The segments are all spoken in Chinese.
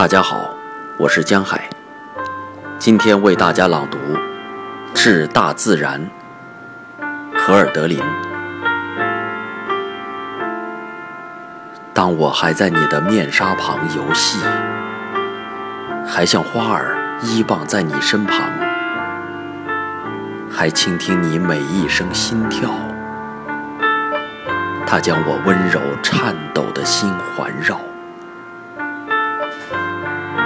大家好，我是江海，今天为大家朗读《致大自然》，荷尔德林。当我还在你的面纱旁游戏，还像花儿依傍在你身旁，还倾听你每一声心跳，它将我温柔颤抖的心环绕。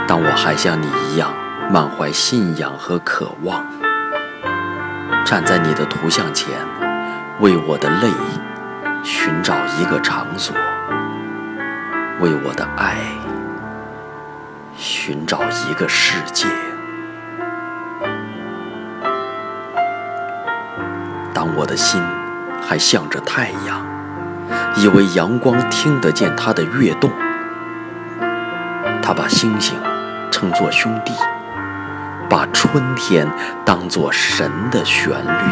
当我还像你一样满怀信仰和渴望，站在你的图像前，为我的泪寻找一个场所，为我的爱寻找一个世界。当我的心还向着太阳，以为阳光听得见它的跃动，它把星星。称作兄弟，把春天当作神的旋律。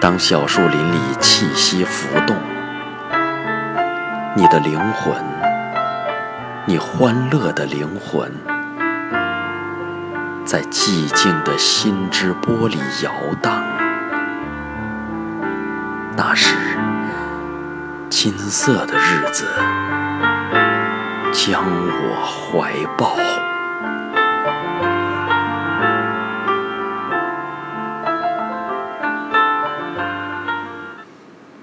当小树林里气息浮动，你的灵魂，你欢乐的灵魂，在寂静的心之波里摇荡。那时，金色的日子。将我怀抱。